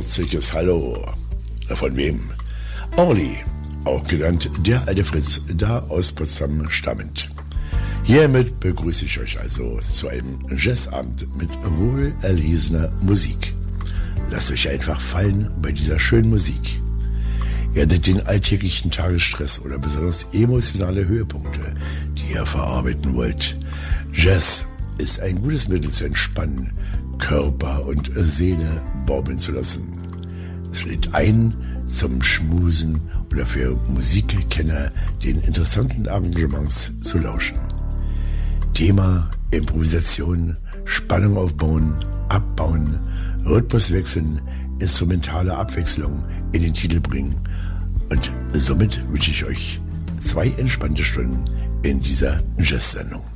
herzliches Hallo. Von wem? Orly, auch genannt der alte Fritz, da aus Potsdam stammend. Hiermit begrüße ich euch also zu einem Jazzabend mit wohlerlesener Musik. Lasst euch einfach fallen bei dieser schönen Musik. Hattet den alltäglichen Tagesstress oder besonders emotionale Höhepunkte, die ihr verarbeiten wollt. Jazz ist ein gutes Mittel zu entspannen, Körper und Seele baumeln zu lassen. Es lädt ein zum Schmusen oder für Musikkenner den interessanten Arrangements zu lauschen. Thema Improvisation, Spannung aufbauen, abbauen, Rhythmus wechseln, instrumentale Abwechslung in den Titel bringen. Und somit wünsche ich euch zwei entspannte Stunden in dieser Jazz-Sendung.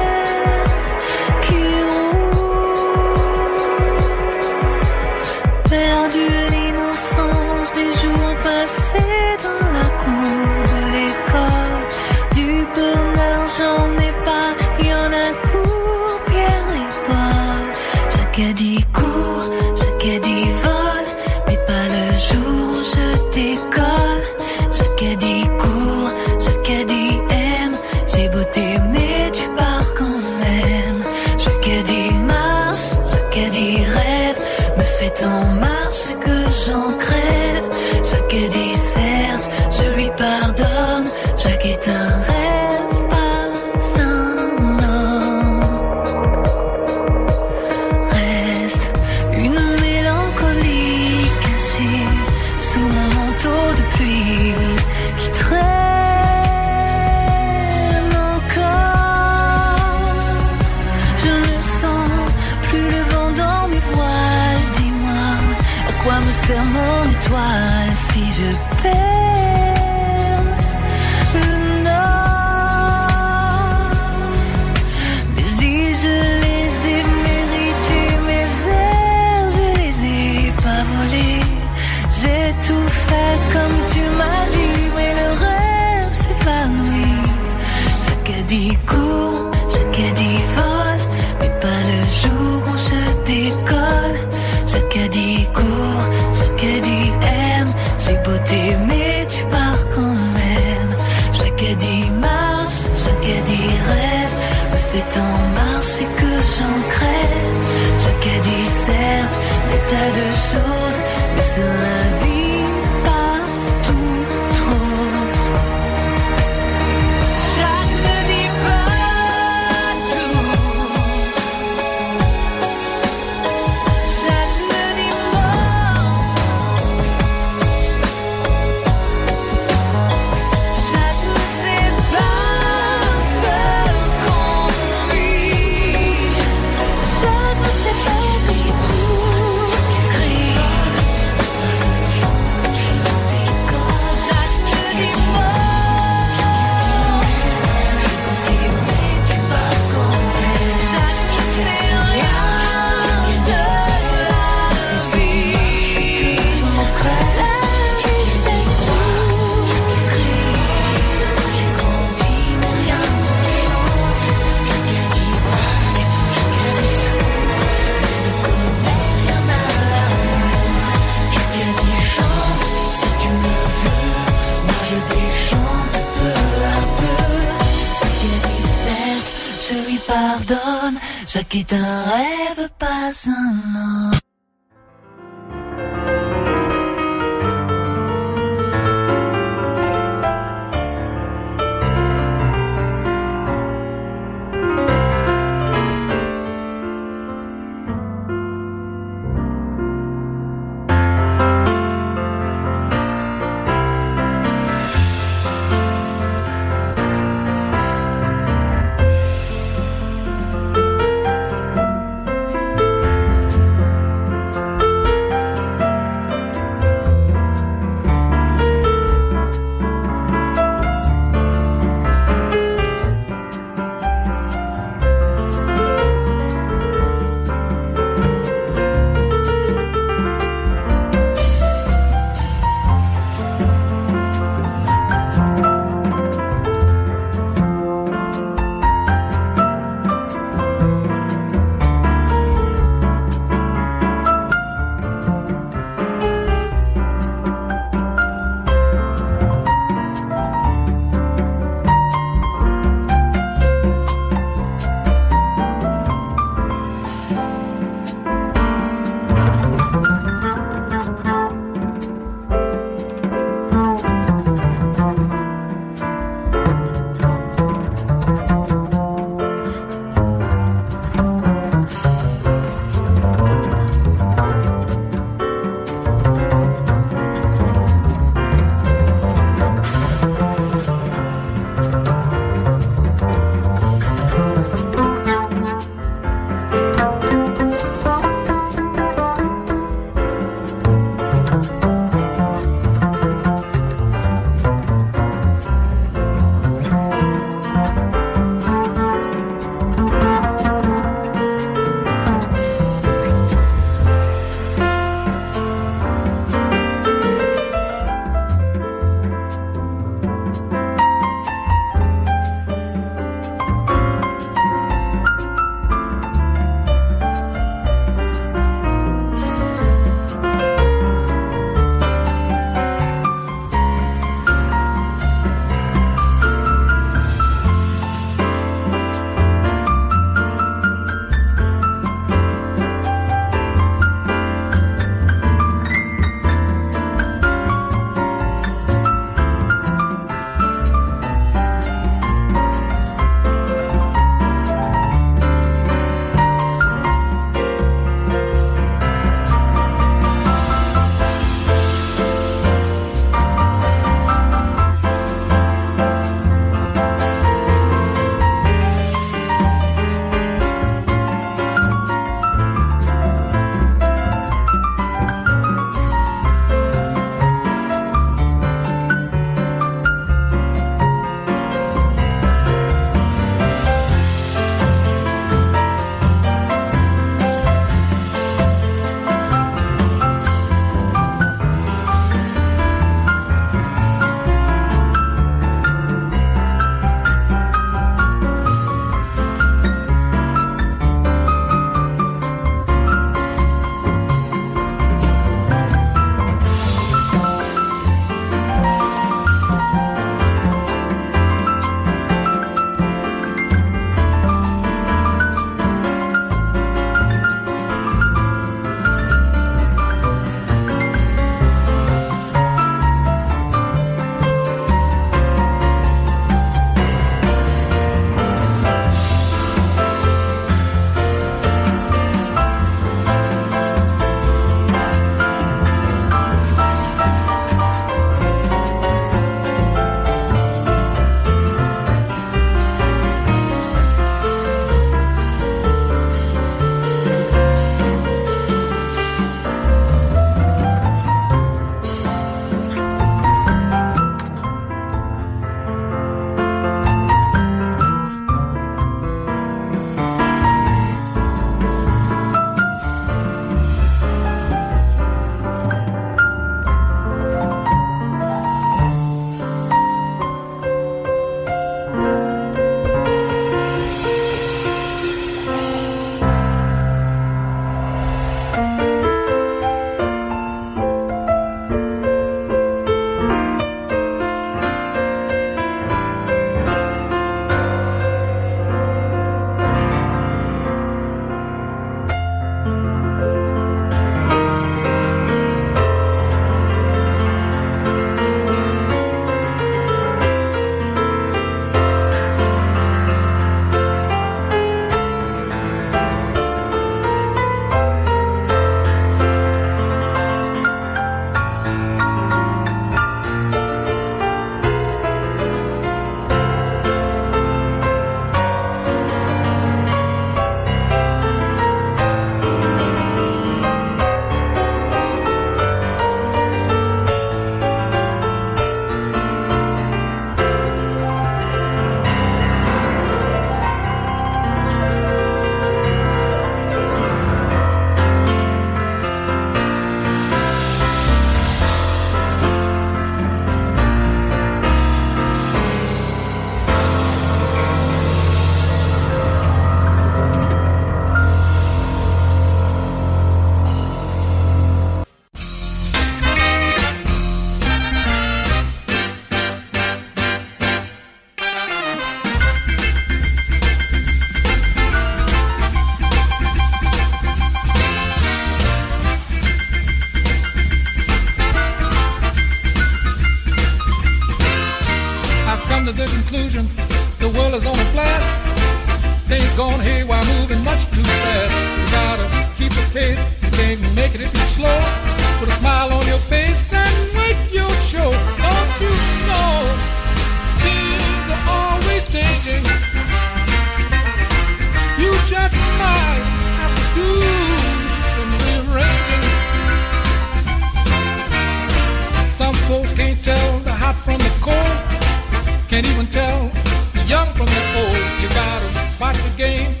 and tell the young from the old. You gotta watch the game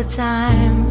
Time.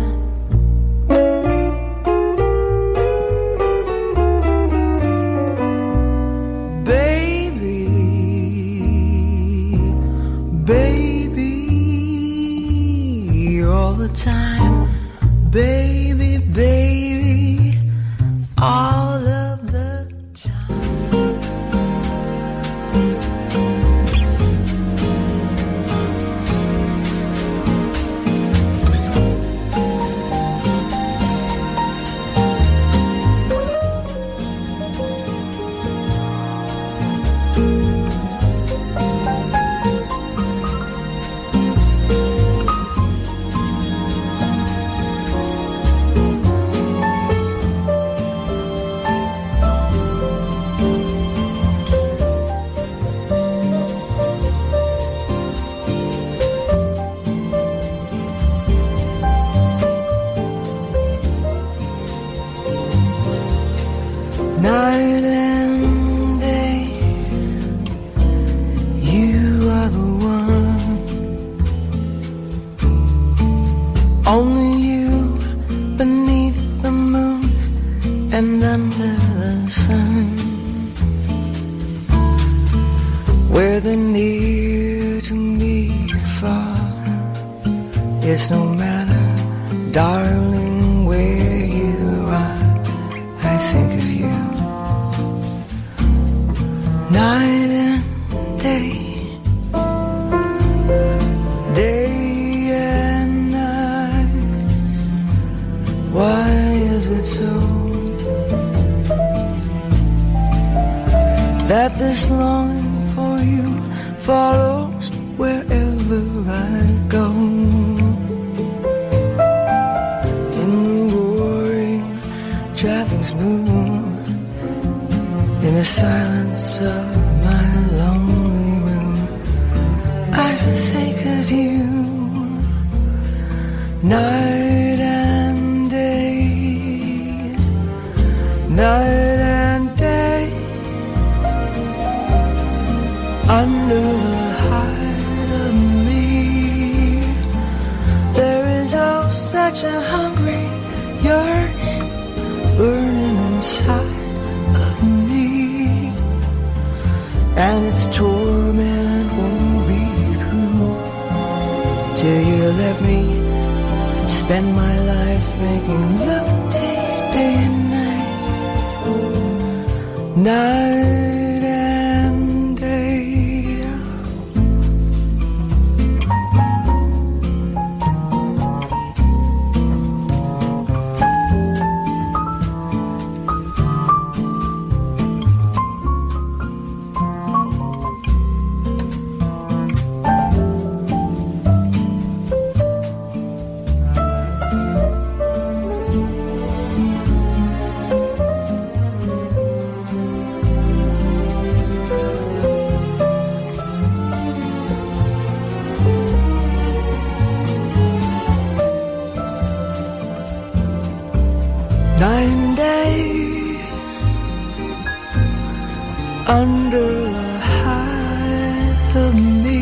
of me.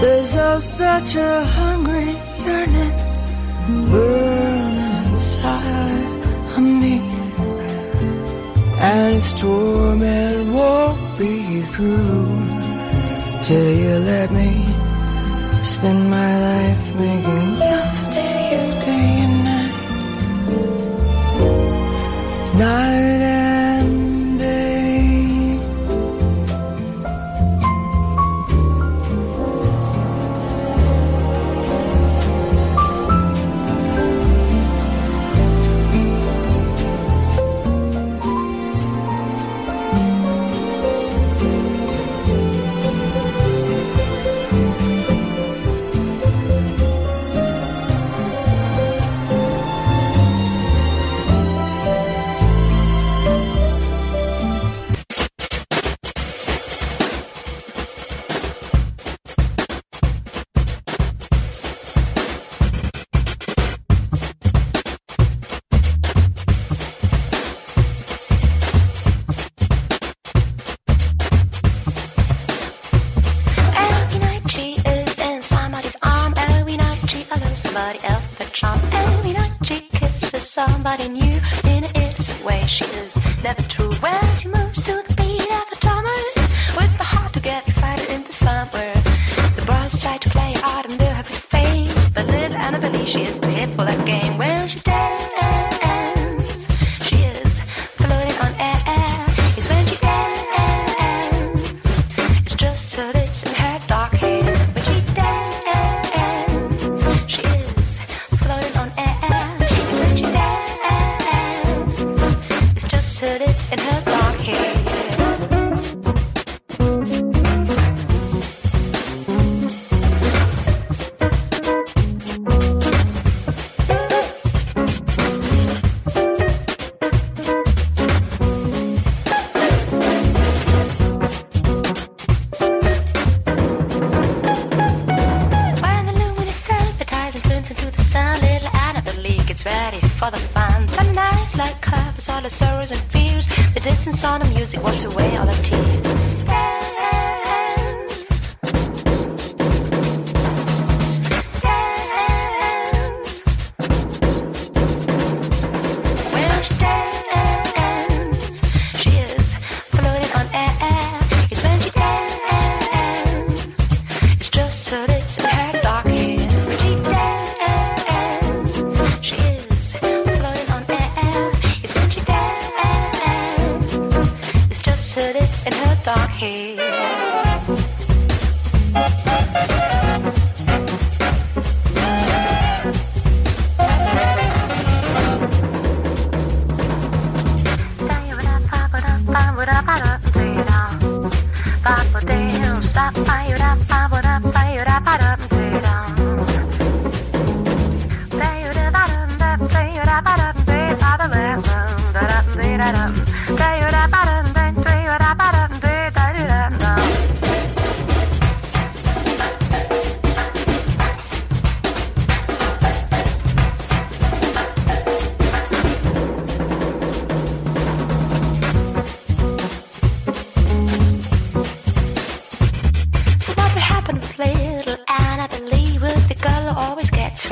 There's oh such a hungry yearning burning inside of me, and its torment won't be through till you let me spend my life making love to you day and night, night and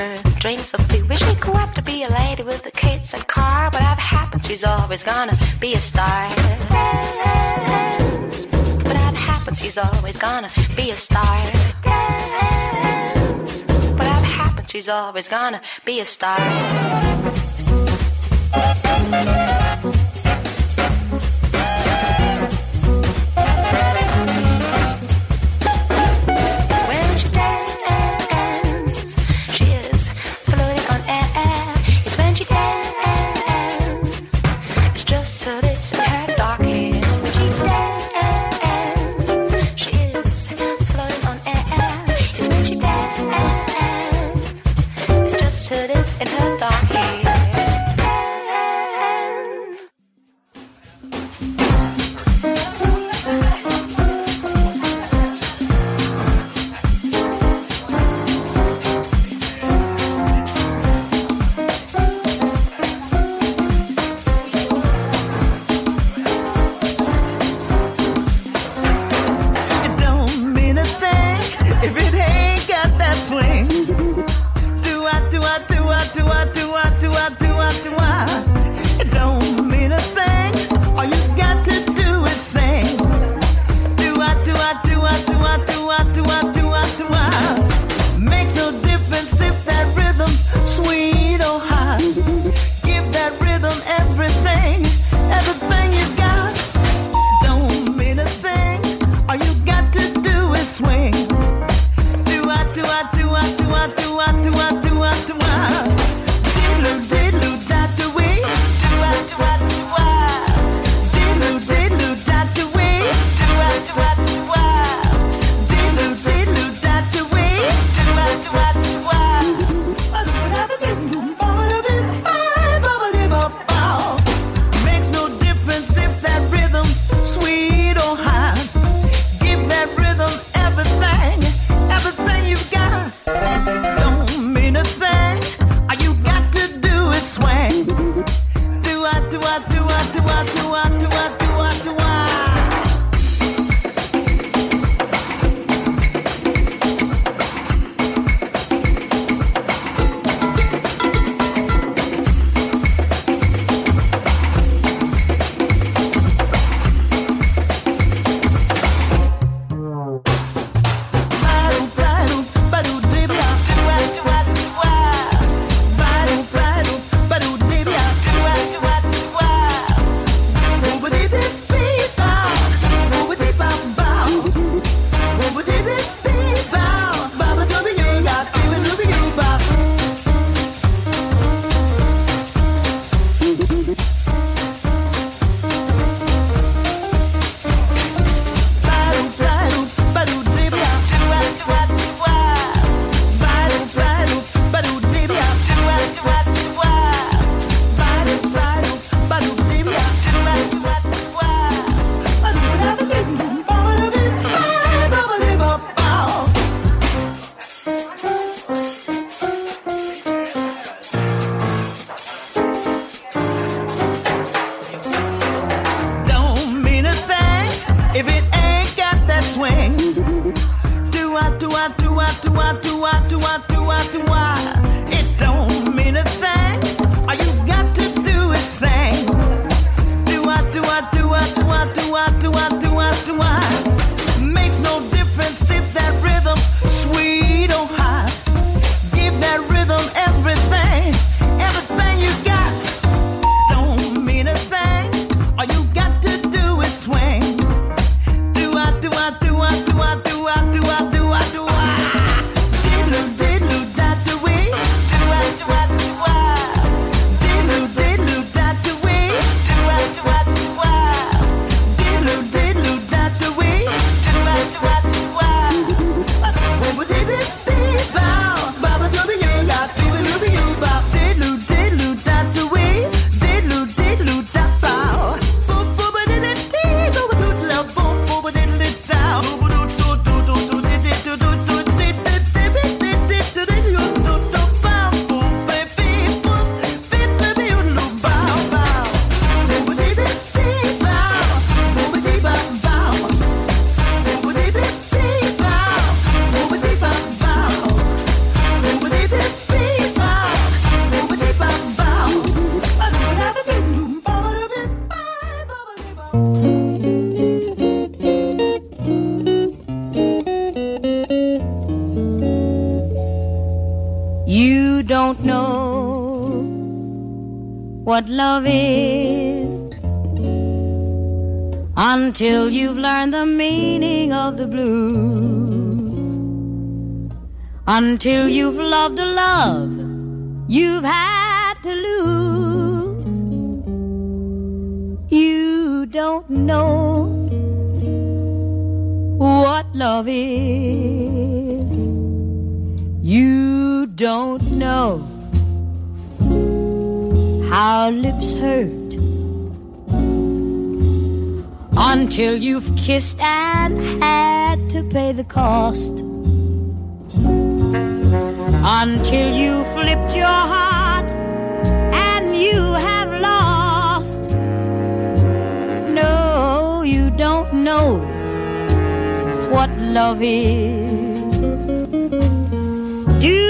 her dreams fulfilled. Wish she grew up to be a lady with a kids and car, but I've happened she's always gonna be a star. But I've happened she's always gonna be a star. But I've happened she's always gonna be a star. what do I what love is until you've learned the meaning of the blues. Until you've loved a love you've had to lose. You don't know what love is. Lips hurt until you've kissed and had to pay the cost. Until you flipped your heart and you have lost. No, you don't know what love is. Do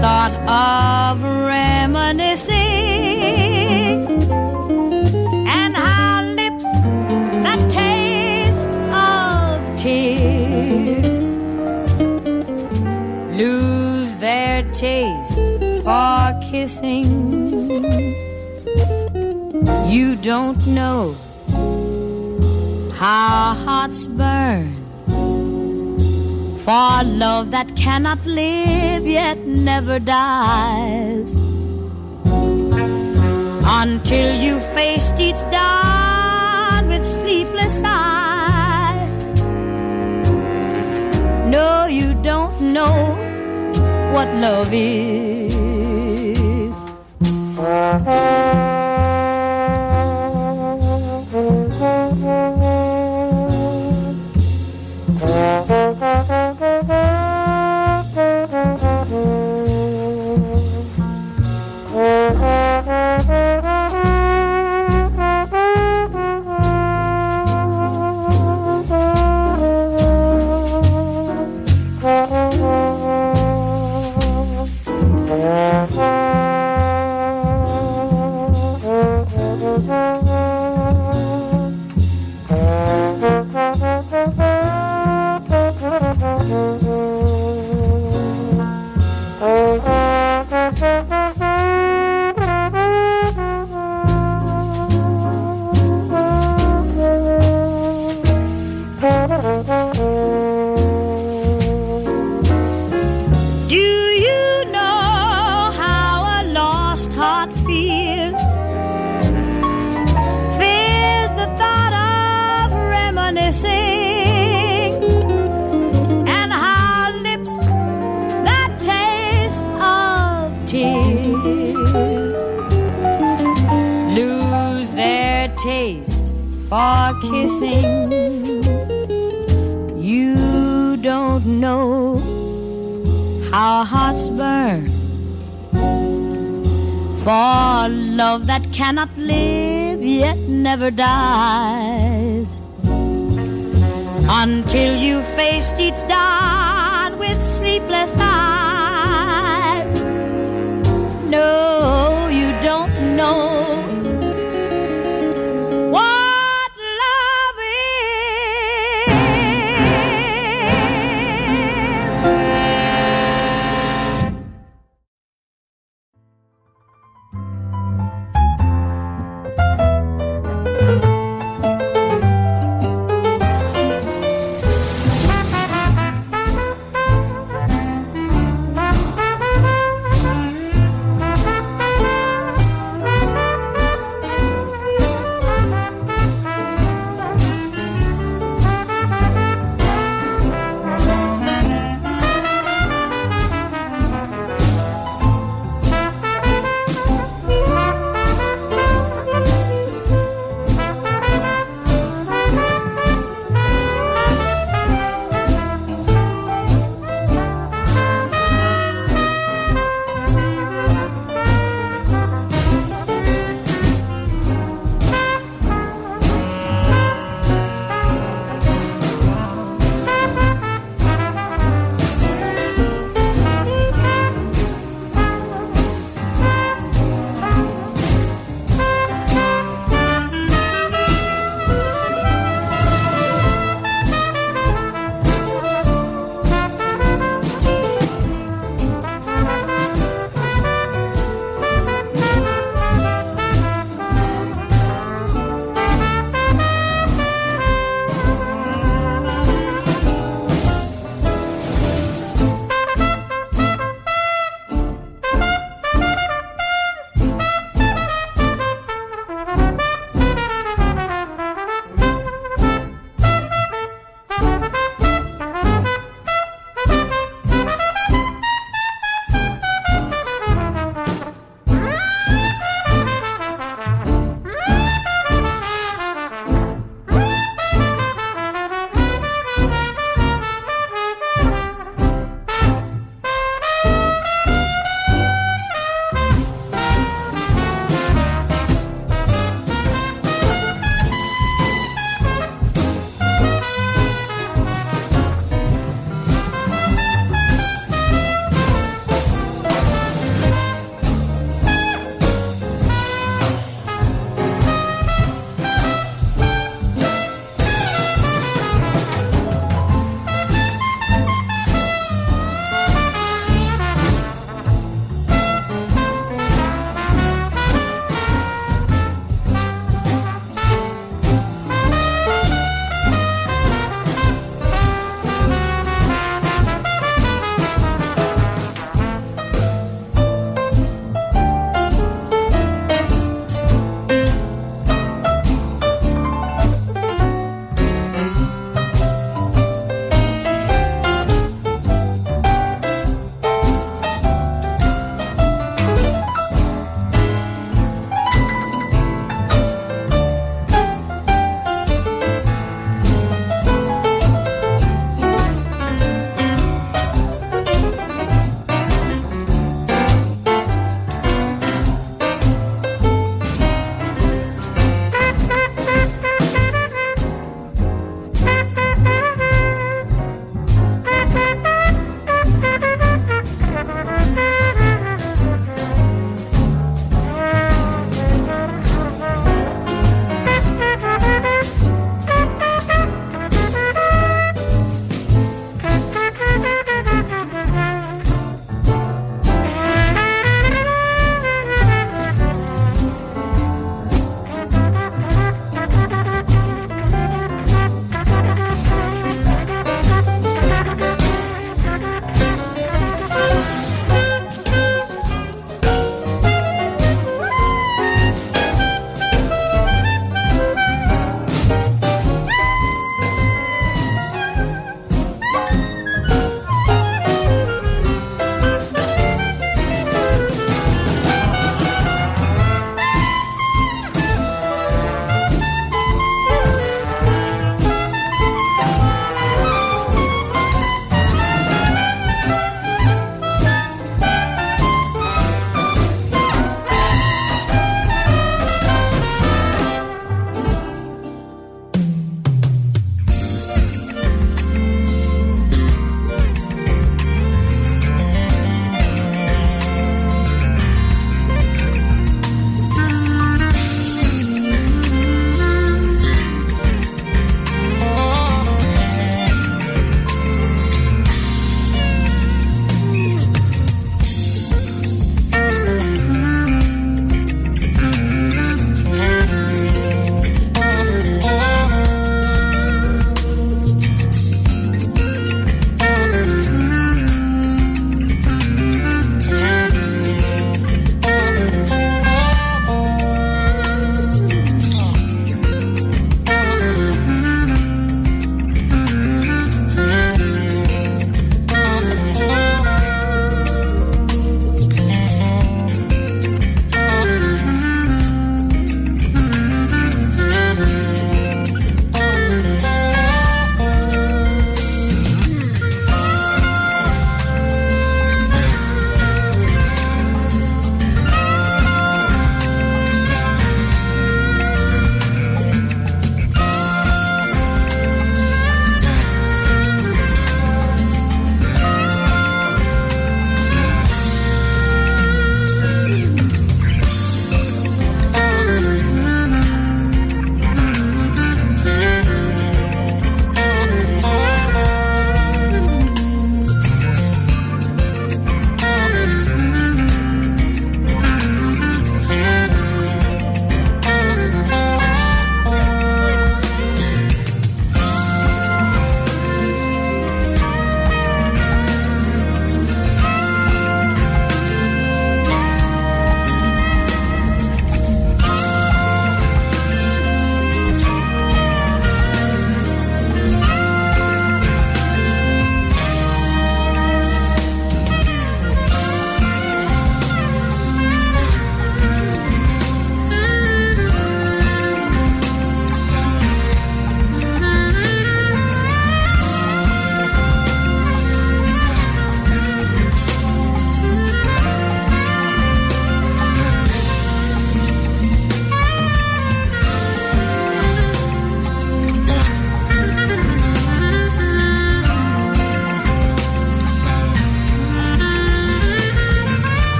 thought of reminiscing and how lips that taste of tears lose their taste for kissing. You don't know how hearts burn for love that cannot live yet never dies. Until you faced each dawn with sleepless eyes. No, you don't know what love is. Música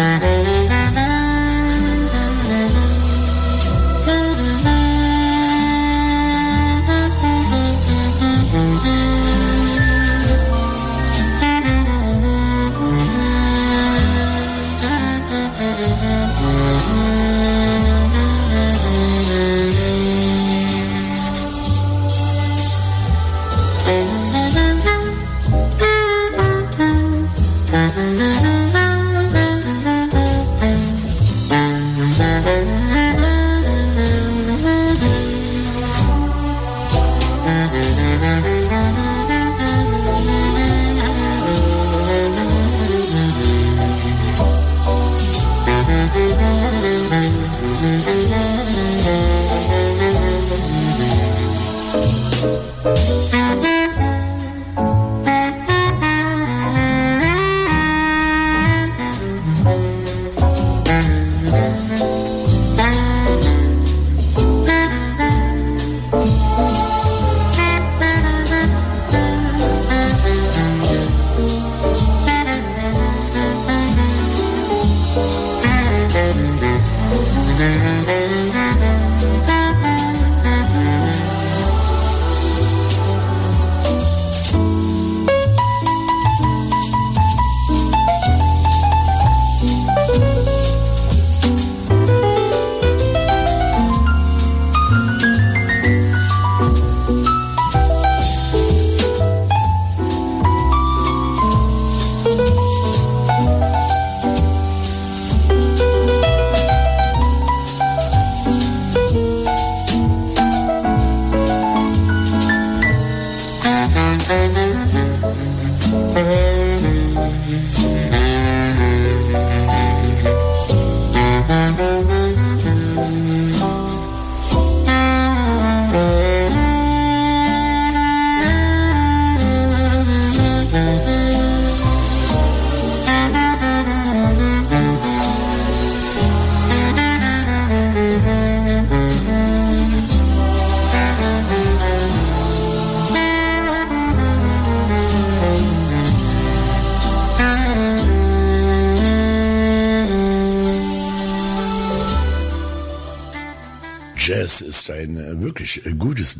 Mm-hmm.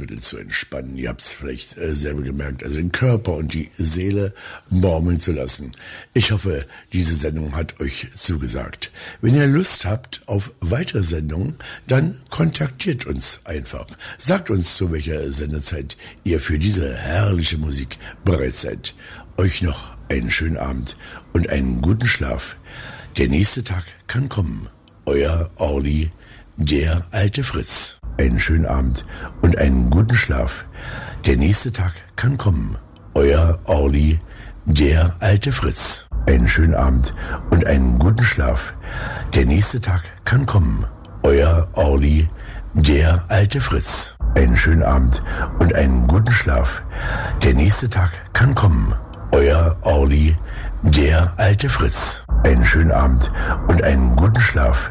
Äh, gutes Mittel zu entspannen. Ihr habt es vielleicht äh, selber gemerkt. Also den Körper und die Seele baumeln zu lassen. Ich hoffe, diese Sendung hat euch zugesagt. Wenn ihr Lust habt auf weitere Sendungen, dann kontaktiert uns einfach. Sagt uns, zu welcher Sendezeit ihr für diese herrliche Musik bereit seid. Euch noch einen schönen Abend und einen guten Schlaf. Der nächste Tag kann kommen. Euer Orly, der alte Fritz einen schönen Abend und einen guten Schlaf. Der nächste Tag kann kommen. Euer Orly, der alte Fritz. Einen schönen Abend und einen guten Schlaf. Der nächste Tag kann kommen. Euer Orly, der alte Fritz. Einen schönen Abend und einen guten Schlaf. Der nächste Tag kann kommen. Euer Orly, der alte Fritz. Einen schönen Abend und einen guten Schlaf.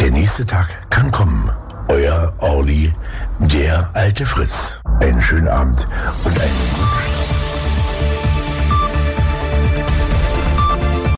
Der nächste Tag kann kommen. Euer Orly, der alte Fritz. Einen schönen Abend und einen guten